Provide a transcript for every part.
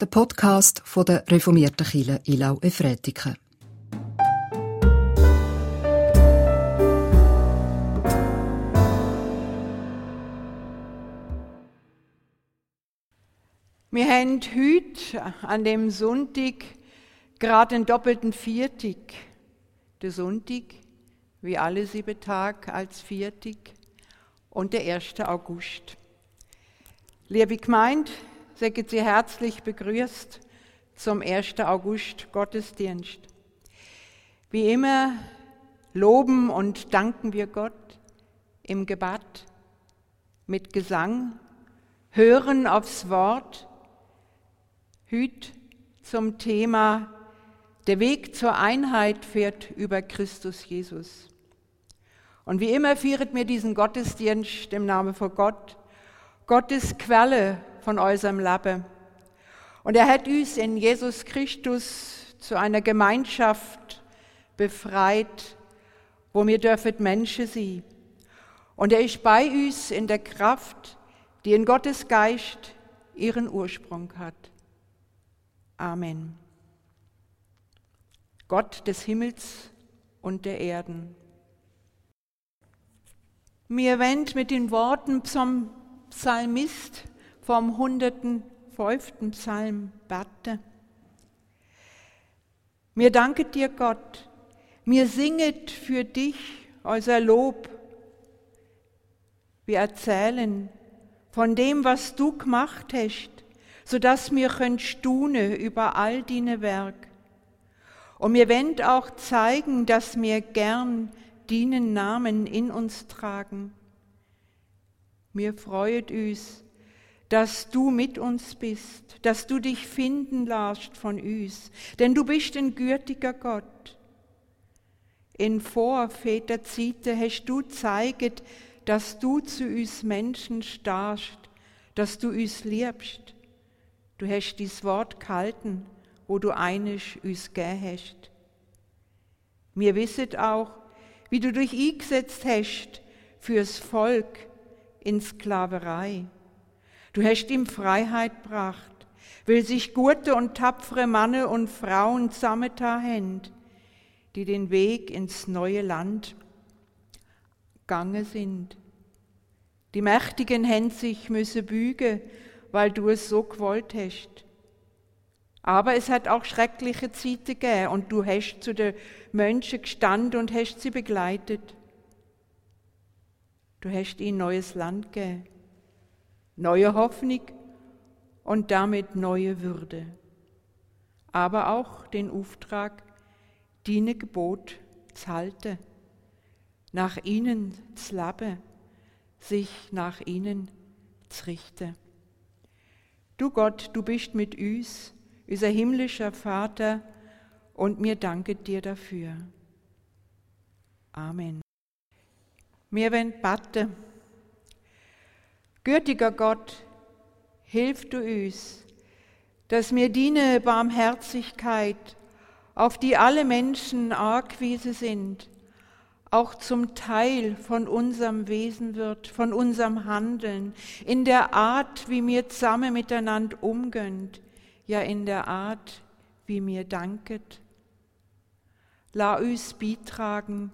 der Podcast von der reformierten Kirche Ilau Efretiken. Wir haben heute an dem Sonntag gerade den doppelten Viertig. Der Sonntag, wie alle sieben Tage als Viertig, und der 1. August. Liebe Gemeinde, seid Sie herzlich begrüßt zum 1. August Gottesdienst. Wie immer loben und danken wir Gott im Gebet, mit Gesang, hören aufs Wort, Hüt zum Thema Der Weg zur Einheit fährt über Christus Jesus. Und wie immer fieret mir diesen Gottesdienst im Namen von Gott, Gottes Quelle von unserem Leben. Und er hat uns in Jesus Christus zu einer Gemeinschaft befreit, wo wir dürfen Menschen sein. Und er ist bei uns in der Kraft, die in Gottes Geist ihren Ursprung hat. Amen. Gott des Himmels und der Erden. Mir wendet mit den Worten zum Psalmist vom 105. Psalm bete. Mir danket dir Gott, mir singet für dich unser Lob. Wir erzählen von dem, was du gemacht hast, so dass mir könnt stune über all deine Werk. Und mir wendet auch zeigen, dass mir gern deinen Namen in uns tragen. Mir freuet uns, dass du mit uns bist, dass du dich finden lässt von uns, denn du bist ein gütiger Gott. In Vorväterzeiten hast du zeiget, dass du zu uns Menschen stahst, dass du uns liebst. Du hast dies Wort gehalten, wo du einisch uns gegeben hast. Mir wisset auch, wie du dich eingesetzt hast fürs Volk in Sklaverei. Du hast ihm Freiheit gebracht, weil sich gute und tapfere Männer und Frauen zusammengetan haben, die den Weg ins neue Land gegangen sind. Die Mächtigen haben sich müssen bügen, weil du es so gewollt hast. Aber es hat auch schreckliche Zeiten gegeben und du hast zu den Menschen gestanden und hast sie begleitet. Du hast ihnen neues Land gegeben, neue Hoffnung und damit neue Würde. Aber auch den Auftrag, deine Gebot zu halten, nach ihnen zu leben, sich nach ihnen zu richten. Du Gott, du bist mit uns, unser himmlischer Vater, und mir danket dir dafür. Amen. Wir wollen beten. Gütiger Gott, hilf du uns, dass mir deine Barmherzigkeit, auf die alle Menschen angewiesen sind, auch zum Teil von unserem Wesen wird, von unserem Handeln, in der Art, wie wir zusammen miteinander umgehen, ja in der Art, wie mir danket. La uns beitragen,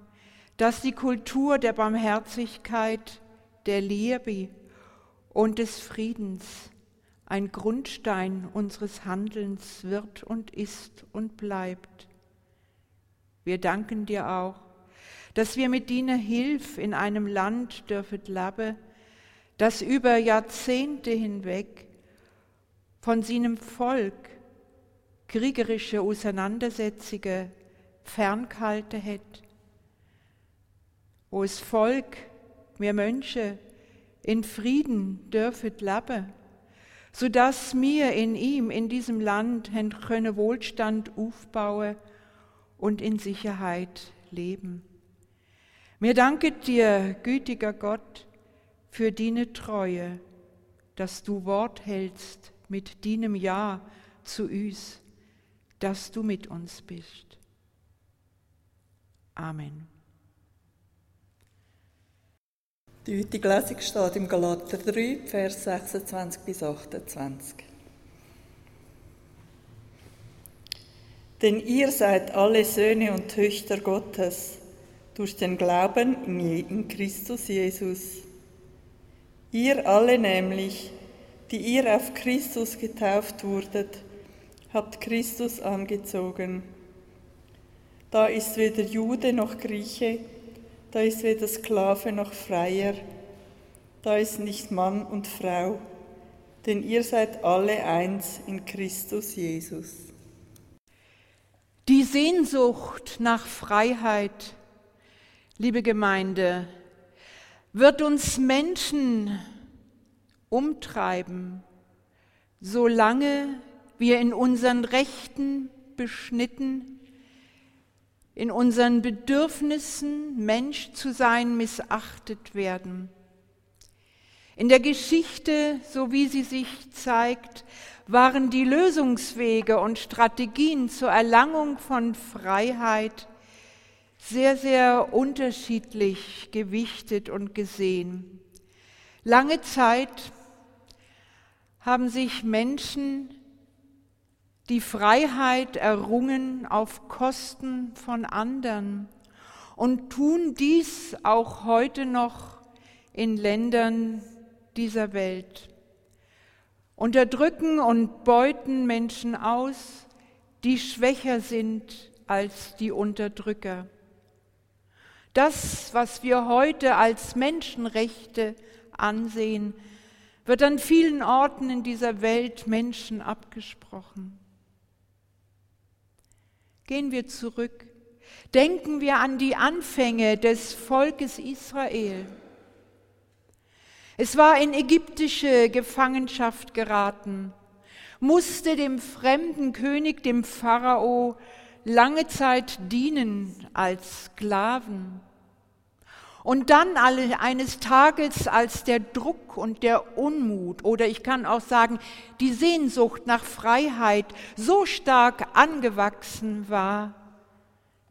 dass die Kultur der Barmherzigkeit, der Liebe und des Friedens ein Grundstein unseres Handelns wird und ist und bleibt. Wir danken dir auch, dass wir mit deiner Hilfe in einem Land dürfen leben, das über Jahrzehnte hinweg von seinem Volk kriegerische Auseinandersetzungen ferngehalten hat, wo das Volk, wir Menschen, in Frieden dürfen leben, sodass wir in ihm, in diesem Land, können Wohlstand aufbauen und in Sicherheit leben. Mir danke dir, gütiger Gott, für deine Treue, dass du Wort hältst mit deinem Ja zu uns, dass du mit uns bist. Amen. Die heutige Lesung steht im Galater 3, Vers 26 bis 28. Denn ihr seid alle Söhne und Töchter Gottes durch den Glauben in Christus Jesus. Ihr alle nämlich, die ihr auf Christus getauft wurdet, habt Christus angezogen. Da ist weder Jude noch Grieche, da ist weder Sklave noch Freier, da ist nicht Mann und Frau, denn ihr seid alle eins in Christus Jesus. Die Sehnsucht nach Freiheit, liebe Gemeinde, wird uns Menschen umtreiben, solange wir in unseren Rechten beschnitten, in unseren Bedürfnissen, Mensch zu sein, missachtet werden. In der Geschichte, so wie sie sich zeigt, waren die Lösungswege und Strategien zur Erlangung von Freiheit sehr, sehr unterschiedlich gewichtet und gesehen. Lange Zeit haben sich Menschen die Freiheit errungen auf Kosten von anderen und tun dies auch heute noch in Ländern dieser Welt. Unterdrücken und beuten Menschen aus, die schwächer sind als die Unterdrücker. Das, was wir heute als Menschenrechte ansehen, wird an vielen Orten in dieser Welt Menschen abgesprochen. Gehen wir zurück. Denken wir an die Anfänge des Volkes Israel. Es war in ägyptische Gefangenschaft geraten, musste dem fremden König, dem Pharao, lange Zeit dienen als Sklaven. Und dann eines Tages, als der Druck und der Unmut oder ich kann auch sagen, die Sehnsucht nach Freiheit so stark angewachsen war,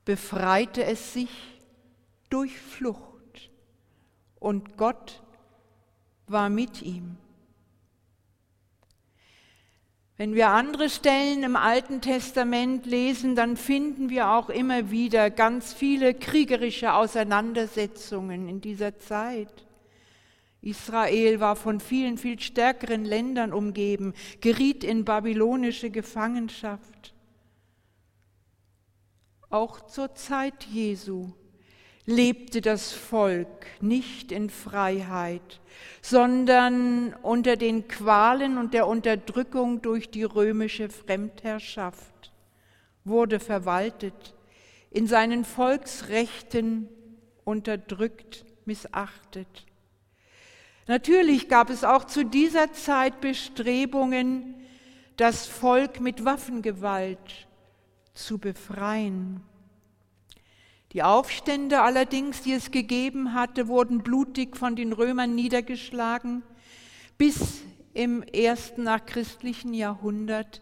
befreite es sich durch Flucht. Und Gott war mit ihm. Wenn wir andere Stellen im Alten Testament lesen, dann finden wir auch immer wieder ganz viele kriegerische Auseinandersetzungen in dieser Zeit. Israel war von vielen, viel stärkeren Ländern umgeben, geriet in babylonische Gefangenschaft. Auch zur Zeit Jesu lebte das Volk nicht in Freiheit, sondern unter den Qualen und der Unterdrückung durch die römische Fremdherrschaft, wurde verwaltet, in seinen Volksrechten unterdrückt, missachtet. Natürlich gab es auch zu dieser Zeit Bestrebungen, das Volk mit Waffengewalt zu befreien. Die Aufstände allerdings, die es gegeben hatte, wurden blutig von den Römern niedergeschlagen, bis im ersten nachchristlichen Jahrhundert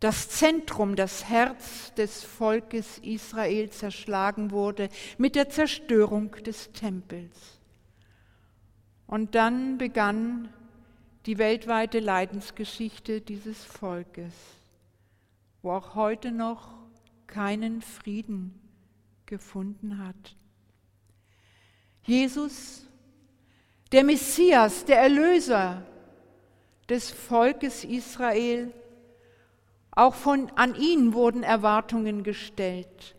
das Zentrum, das Herz des Volkes Israel zerschlagen wurde mit der Zerstörung des Tempels. Und dann begann die weltweite Leidensgeschichte dieses Volkes, wo auch heute noch keinen Frieden gefunden hat. Jesus, der Messias, der Erlöser des Volkes Israel, auch von, an ihn wurden Erwartungen gestellt.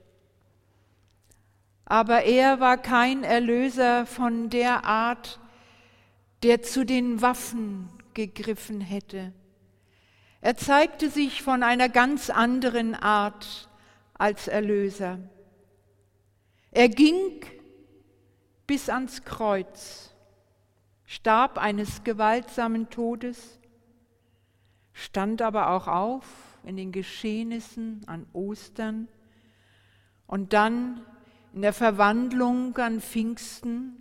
Aber er war kein Erlöser von der Art, der zu den Waffen gegriffen hätte. Er zeigte sich von einer ganz anderen Art als Erlöser. Er ging bis ans Kreuz, starb eines gewaltsamen Todes, stand aber auch auf in den Geschehnissen an Ostern und dann in der Verwandlung an Pfingsten,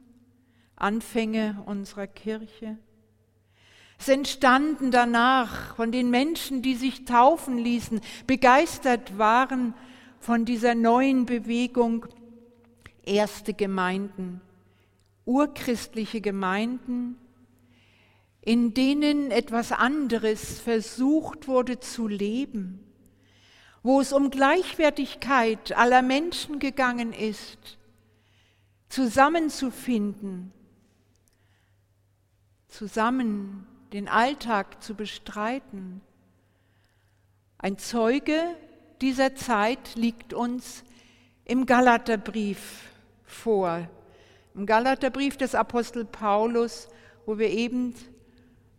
Anfänge unserer Kirche. Es entstanden danach von den Menschen, die sich taufen ließen, begeistert waren von dieser neuen Bewegung, erste Gemeinden, urchristliche Gemeinden, in denen etwas anderes versucht wurde zu leben, wo es um Gleichwertigkeit aller Menschen gegangen ist, zusammenzufinden, zusammen den Alltag zu bestreiten. Ein Zeuge dieser Zeit liegt uns im Galaterbrief vor, im Galaterbrief des Apostel Paulus, wo wir eben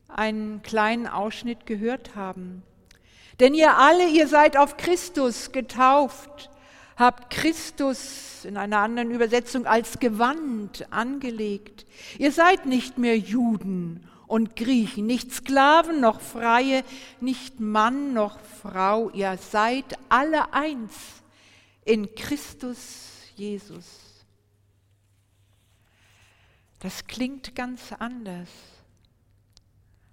einen kleinen Ausschnitt gehört haben. Denn ihr alle, ihr seid auf Christus getauft, habt Christus in einer anderen Übersetzung als Gewand angelegt. Ihr seid nicht mehr Juden und Griechen, nicht Sklaven noch Freie, nicht Mann noch Frau, ihr seid alle eins in Christus Jesus. Das klingt ganz anders.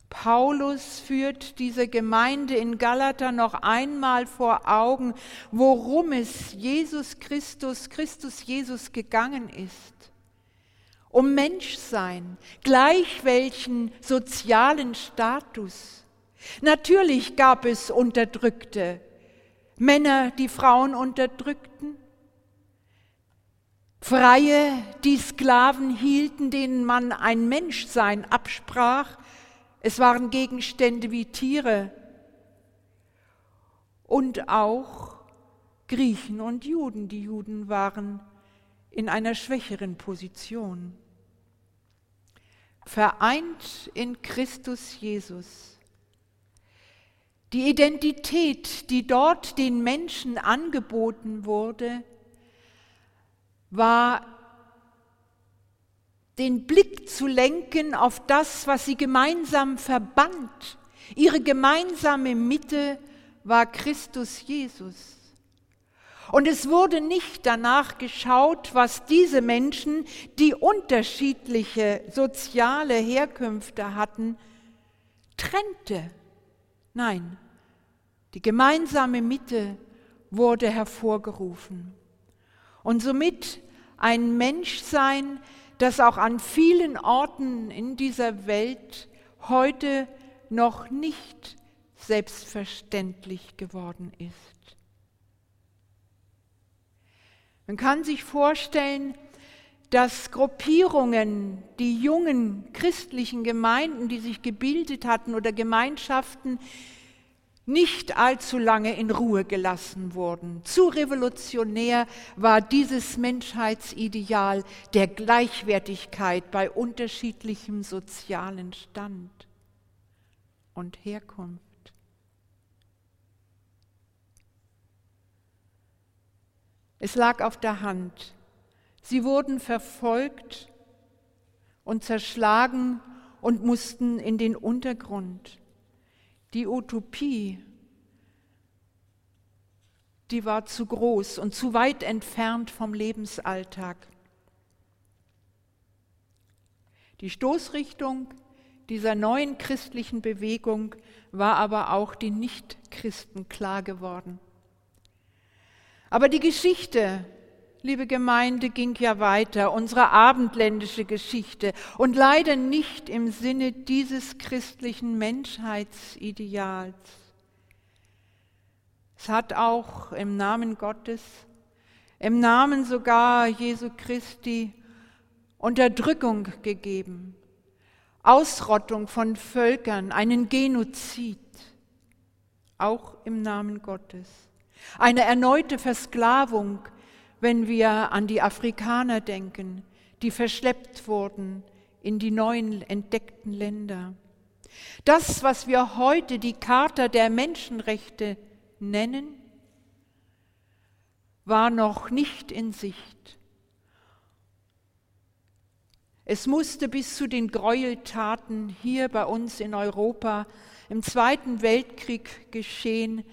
Paulus führt diese Gemeinde in Galata noch einmal vor Augen, worum es Jesus Christus, Christus Jesus gegangen ist. Um Menschsein, gleich welchen sozialen Status. Natürlich gab es Unterdrückte, Männer, die Frauen unterdrückten, Freie, die Sklaven hielten, denen man ein Menschsein absprach, es waren Gegenstände wie Tiere und auch Griechen und Juden. Die Juden waren in einer schwächeren Position. Vereint in Christus Jesus. Die Identität, die dort den Menschen angeboten wurde, war den Blick zu lenken auf das, was sie gemeinsam verband. Ihre gemeinsame Mitte war Christus Jesus. Und es wurde nicht danach geschaut, was diese Menschen, die unterschiedliche soziale Herkünfte hatten, trennte. Nein, die gemeinsame Mitte wurde hervorgerufen. Und somit ein Menschsein, das auch an vielen Orten in dieser Welt heute noch nicht selbstverständlich geworden ist. Man kann sich vorstellen, dass Gruppierungen, die jungen christlichen Gemeinden, die sich gebildet hatten oder Gemeinschaften, nicht allzu lange in Ruhe gelassen wurden. Zu revolutionär war dieses Menschheitsideal der Gleichwertigkeit bei unterschiedlichem sozialen Stand und Herkunft. Es lag auf der Hand. Sie wurden verfolgt und zerschlagen und mussten in den Untergrund. Die Utopie, die war zu groß und zu weit entfernt vom Lebensalltag. Die Stoßrichtung dieser neuen christlichen Bewegung war aber auch den Nichtchristen klar geworden. Aber die Geschichte liebe Gemeinde, ging ja weiter, unsere abendländische Geschichte. Und leider nicht im Sinne dieses christlichen Menschheitsideals. Es hat auch im Namen Gottes, im Namen sogar Jesu Christi Unterdrückung gegeben, Ausrottung von Völkern, einen Genozid, auch im Namen Gottes, eine erneute Versklavung wenn wir an die Afrikaner denken, die verschleppt wurden in die neuen entdeckten Länder. Das, was wir heute die Charta der Menschenrechte nennen, war noch nicht in Sicht. Es musste bis zu den Gräueltaten hier bei uns in Europa im Zweiten Weltkrieg geschehen,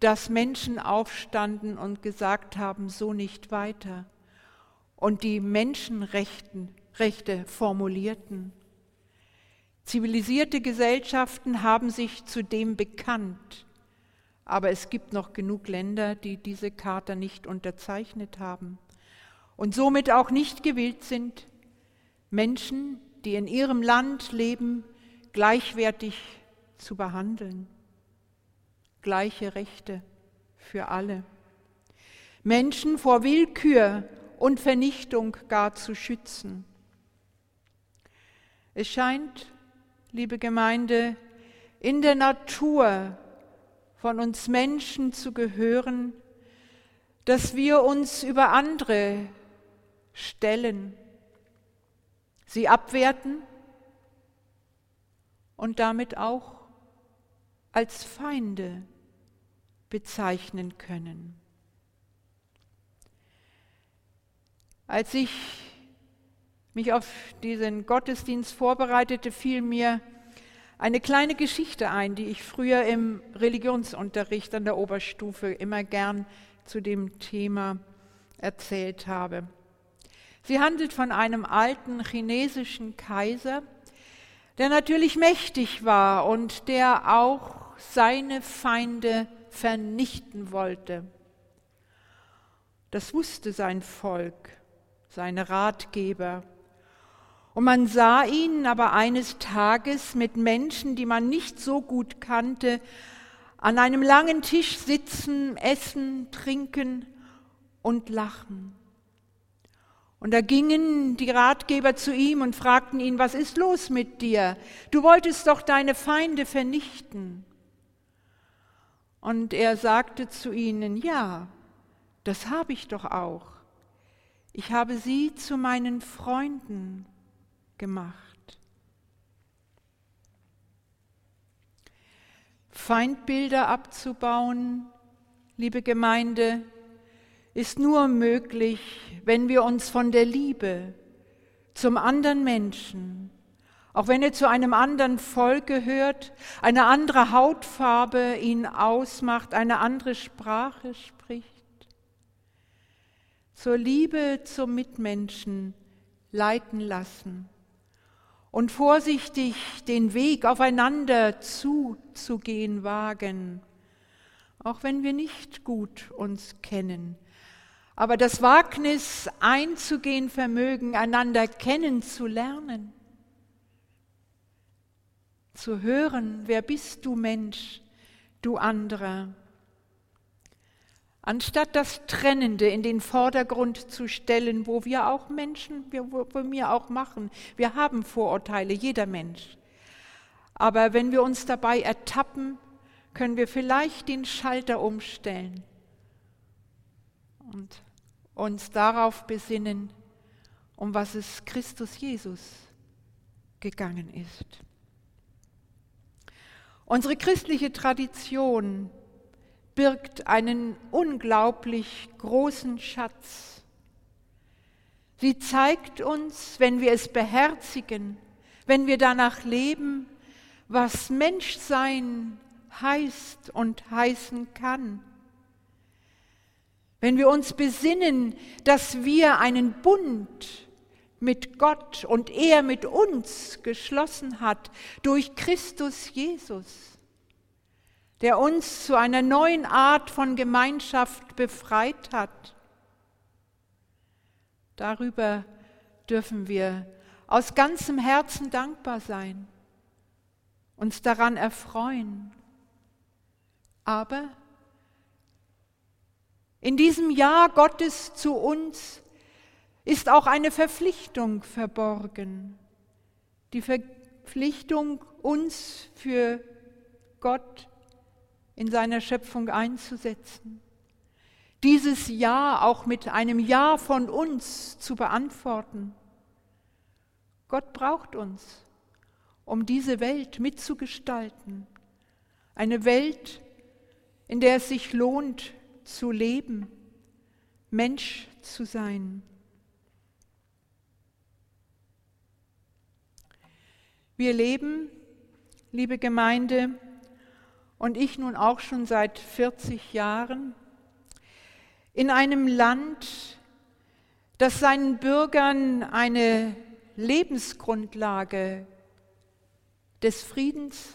dass Menschen aufstanden und gesagt haben, so nicht weiter. Und die Menschenrechte Rechte formulierten. Zivilisierte Gesellschaften haben sich zu dem bekannt, aber es gibt noch genug Länder, die diese Charta nicht unterzeichnet haben und somit auch nicht gewillt sind, Menschen, die in ihrem Land leben, gleichwertig zu behandeln gleiche Rechte für alle. Menschen vor Willkür und Vernichtung gar zu schützen. Es scheint, liebe Gemeinde, in der Natur von uns Menschen zu gehören, dass wir uns über andere stellen, sie abwerten und damit auch als Feinde bezeichnen können. Als ich mich auf diesen Gottesdienst vorbereitete, fiel mir eine kleine Geschichte ein, die ich früher im Religionsunterricht an der Oberstufe immer gern zu dem Thema erzählt habe. Sie handelt von einem alten chinesischen Kaiser, der natürlich mächtig war und der auch seine Feinde vernichten wollte. Das wusste sein Volk, seine Ratgeber. Und man sah ihn aber eines Tages mit Menschen, die man nicht so gut kannte, an einem langen Tisch sitzen, essen, trinken und lachen. Und da gingen die Ratgeber zu ihm und fragten ihn, was ist los mit dir? Du wolltest doch deine Feinde vernichten. Und er sagte zu ihnen, ja, das habe ich doch auch. Ich habe sie zu meinen Freunden gemacht. Feindbilder abzubauen, liebe Gemeinde, ist nur möglich, wenn wir uns von der Liebe zum anderen Menschen, auch wenn er zu einem anderen Volk gehört, eine andere Hautfarbe ihn ausmacht, eine andere Sprache spricht, zur Liebe zum Mitmenschen leiten lassen und vorsichtig den Weg aufeinander zuzugehen wagen, auch wenn wir nicht gut uns kennen. Aber das Wagnis einzugehen vermögen, einander kennenzulernen, zu hören, wer bist du Mensch, du anderer Anstatt das Trennende in den Vordergrund zu stellen, wo wir auch Menschen, wo wir auch machen. Wir haben Vorurteile, jeder Mensch. Aber wenn wir uns dabei ertappen, können wir vielleicht den Schalter umstellen und uns darauf besinnen, um was es Christus Jesus gegangen ist. Unsere christliche Tradition birgt einen unglaublich großen Schatz. Sie zeigt uns, wenn wir es beherzigen, wenn wir danach leben, was Menschsein heißt und heißen kann. Wenn wir uns besinnen, dass wir einen Bund mit Gott und er mit uns geschlossen hat durch Christus Jesus der uns zu einer neuen Art von Gemeinschaft befreit hat. Darüber dürfen wir aus ganzem Herzen dankbar sein, uns daran erfreuen. Aber in diesem Jahr Gottes zu uns ist auch eine Verpflichtung verborgen. Die Verpflichtung, uns für Gott in seiner Schöpfung einzusetzen. Dieses Ja auch mit einem Ja von uns zu beantworten. Gott braucht uns, um diese Welt mitzugestalten. Eine Welt, in der es sich lohnt zu leben, Mensch zu sein. Wir leben, liebe Gemeinde, und ich nun auch schon seit 40 Jahren in einem Land, das seinen Bürgern eine Lebensgrundlage des Friedens,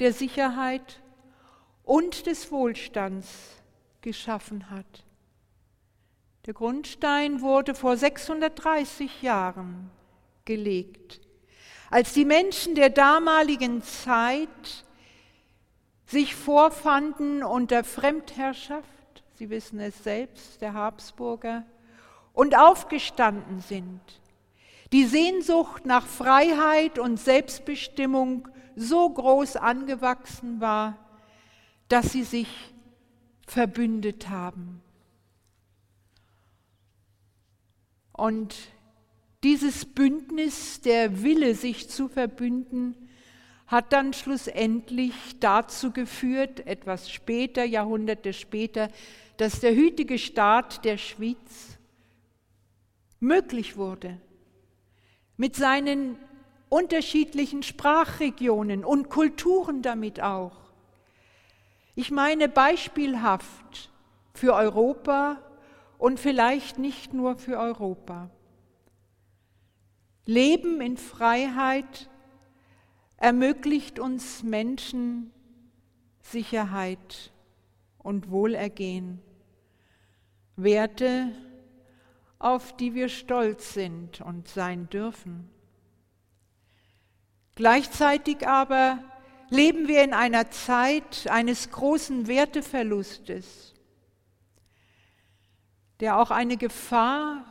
der Sicherheit und des Wohlstands geschaffen hat. Der Grundstein wurde vor 630 Jahren gelegt, als die Menschen der damaligen Zeit sich vorfanden unter Fremdherrschaft, Sie wissen es selbst, der Habsburger, und aufgestanden sind. Die Sehnsucht nach Freiheit und Selbstbestimmung so groß angewachsen war, dass sie sich verbündet haben. Und dieses Bündnis, der Wille, sich zu verbünden, hat dann schlussendlich dazu geführt, etwas später, Jahrhunderte später, dass der hütige Staat der Schweiz möglich wurde. Mit seinen unterschiedlichen Sprachregionen und Kulturen damit auch. Ich meine beispielhaft für Europa und vielleicht nicht nur für Europa. Leben in Freiheit ermöglicht uns Menschen Sicherheit und Wohlergehen, Werte, auf die wir stolz sind und sein dürfen. Gleichzeitig aber leben wir in einer Zeit eines großen Werteverlustes, der auch eine Gefahr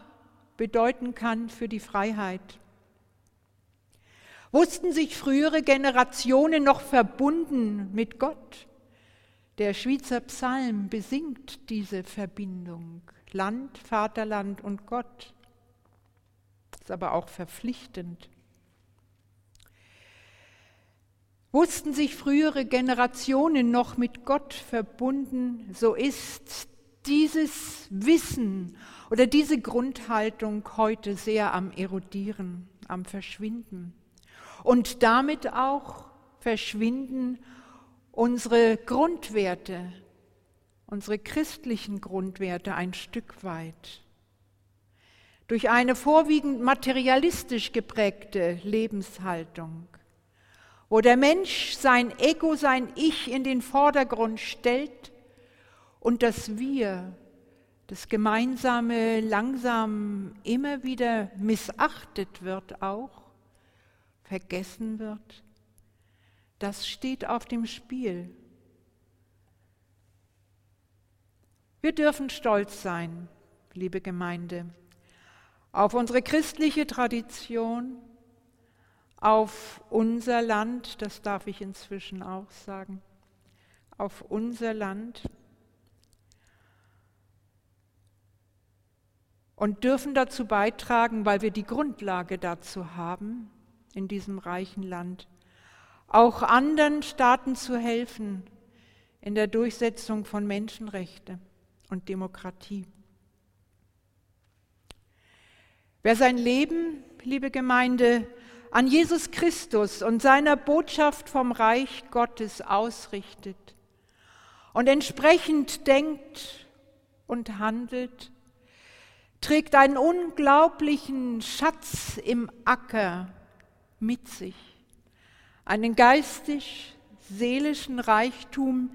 bedeuten kann für die Freiheit. Wussten sich frühere Generationen noch verbunden mit Gott? Der Schweizer Psalm besingt diese Verbindung. Land, Vaterland und Gott. Ist aber auch verpflichtend. Wussten sich frühere Generationen noch mit Gott verbunden, so ist dieses Wissen oder diese Grundhaltung heute sehr am Erodieren, am Verschwinden. Und damit auch verschwinden unsere Grundwerte, unsere christlichen Grundwerte ein Stück weit. Durch eine vorwiegend materialistisch geprägte Lebenshaltung, wo der Mensch sein Ego, sein Ich in den Vordergrund stellt und das Wir, das Gemeinsame langsam immer wieder missachtet wird auch, vergessen wird, das steht auf dem Spiel. Wir dürfen stolz sein, liebe Gemeinde, auf unsere christliche Tradition, auf unser Land, das darf ich inzwischen auch sagen, auf unser Land und dürfen dazu beitragen, weil wir die Grundlage dazu haben, in diesem reichen Land, auch anderen Staaten zu helfen in der Durchsetzung von Menschenrechten und Demokratie. Wer sein Leben, liebe Gemeinde, an Jesus Christus und seiner Botschaft vom Reich Gottes ausrichtet und entsprechend denkt und handelt, trägt einen unglaublichen Schatz im Acker mit sich, einen geistig-seelischen Reichtum,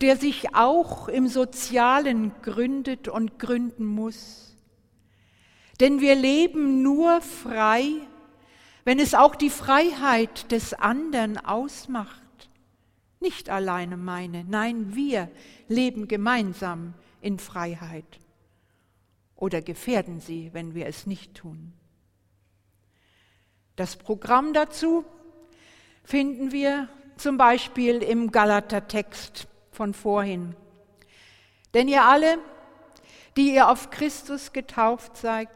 der sich auch im Sozialen gründet und gründen muss. Denn wir leben nur frei, wenn es auch die Freiheit des anderen ausmacht. Nicht alleine meine, nein, wir leben gemeinsam in Freiheit. Oder gefährden sie, wenn wir es nicht tun. Das Programm dazu finden wir zum Beispiel im Galater-Text von vorhin. Denn ihr alle, die ihr auf Christus getauft seid,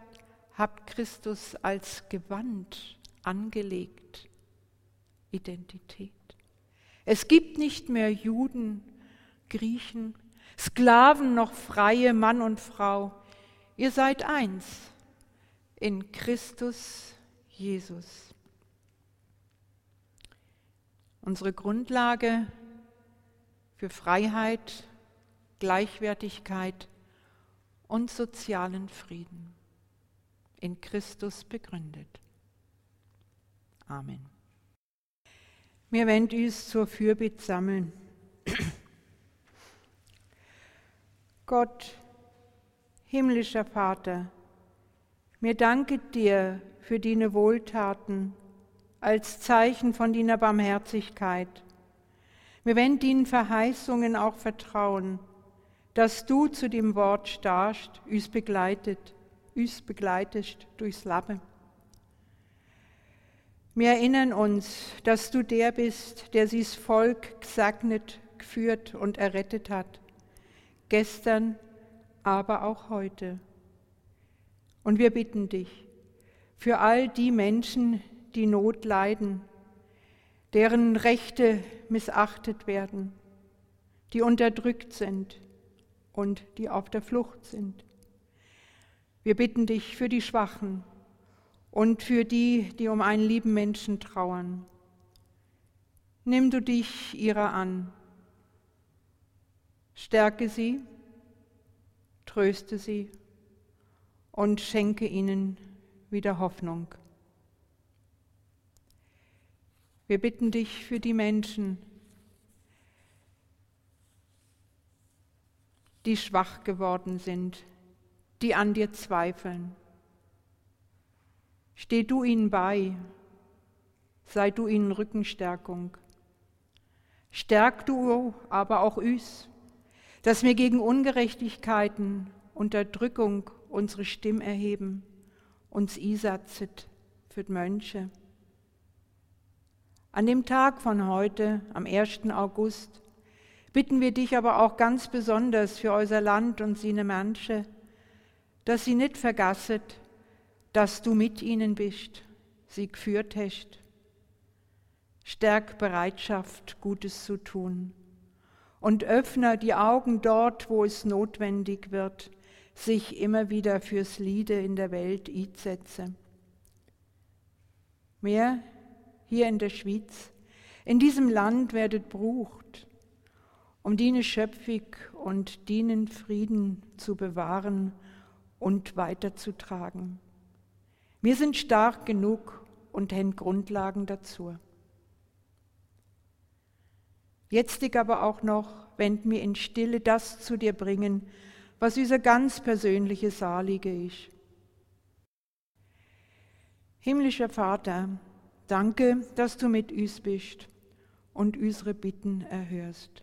habt Christus als Gewand angelegt. Identität. Es gibt nicht mehr Juden, Griechen, Sklaven noch freie Mann und Frau. Ihr seid eins in Christus Jesus. Unsere Grundlage für Freiheit, Gleichwertigkeit und sozialen Frieden. In Christus begründet. Amen. Wir werden uns zur Fürbitte sammeln. Gott, himmlischer Vater, mir danke dir für deine Wohltaten als Zeichen von deiner Barmherzigkeit Wir wollen den Verheißungen auch vertrauen, dass du zu dem Wort starrst, uns begleitet, uns begleitest durchs Leben. Wir erinnern uns, dass du der bist, der sie's Volk gesegnet, geführt und errettet hat. Gestern, aber auch heute. Und wir bitten dich für all die Menschen, die Not leiden, deren Rechte missachtet werden, die unterdrückt sind und die auf der Flucht sind. Wir bitten dich für die Schwachen und für die, die um einen lieben Menschen trauern. Nimm du dich ihrer an. Stärke sie, tröste sie und schenke ihnen wieder Hoffnung. Wir bitten dich für die Menschen, die schwach geworden sind, die an dir zweifeln. Steh du ihnen bei, sei du ihnen Rückenstärkung. Stärk du aber auch uns, dass wir gegen Ungerechtigkeiten, Unterdrückung unsere Stimme erheben, uns isatzet für die Mönche. An dem Tag von heute, am 1. August, bitten wir dich aber auch ganz besonders für unser Land und seine Menschen, dass sie nicht vergasset, dass du mit ihnen bist, sie geführt hast. Stärk Bereitschaft, Gutes zu tun und öffne die Augen dort, wo es notwendig wird, sich immer wieder fürs Liede in der Welt einsetzen. Mehr hier in der Schweiz, in diesem Land werdet brucht, um diene Schöpfung und dienen Frieden zu bewahren und weiterzutragen. Wir sind stark genug und haben Grundlagen dazu. Jetzt ich aber auch noch, wenn mir in Stille das zu dir bringen, was unser ganz persönliche Salige ist. Himmlischer Vater, Danke, dass du mit uns bist und unsere Bitten erhörst.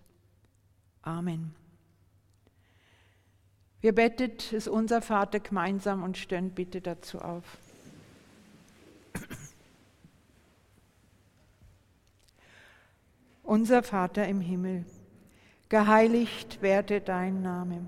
Amen. Wir bettet es unser Vater gemeinsam und stellen bitte dazu auf. Unser Vater im Himmel, geheiligt werde dein Name,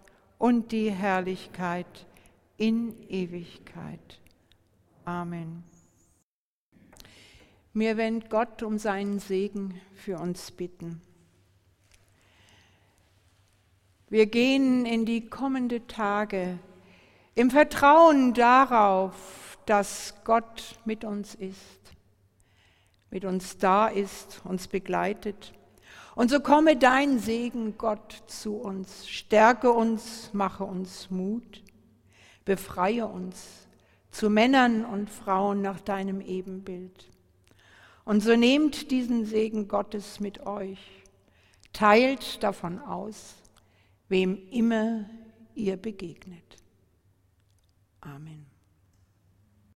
und die Herrlichkeit in Ewigkeit. Amen. Wir werden Gott um seinen Segen für uns bitten. Wir gehen in die kommenden Tage im Vertrauen darauf, dass Gott mit uns ist, mit uns da ist, uns begleitet. Und so komme dein Segen, Gott, zu uns, stärke uns, mache uns Mut, befreie uns zu Männern und Frauen nach deinem Ebenbild. Und so nehmt diesen Segen Gottes mit euch, teilt davon aus, wem immer ihr begegnet. Amen.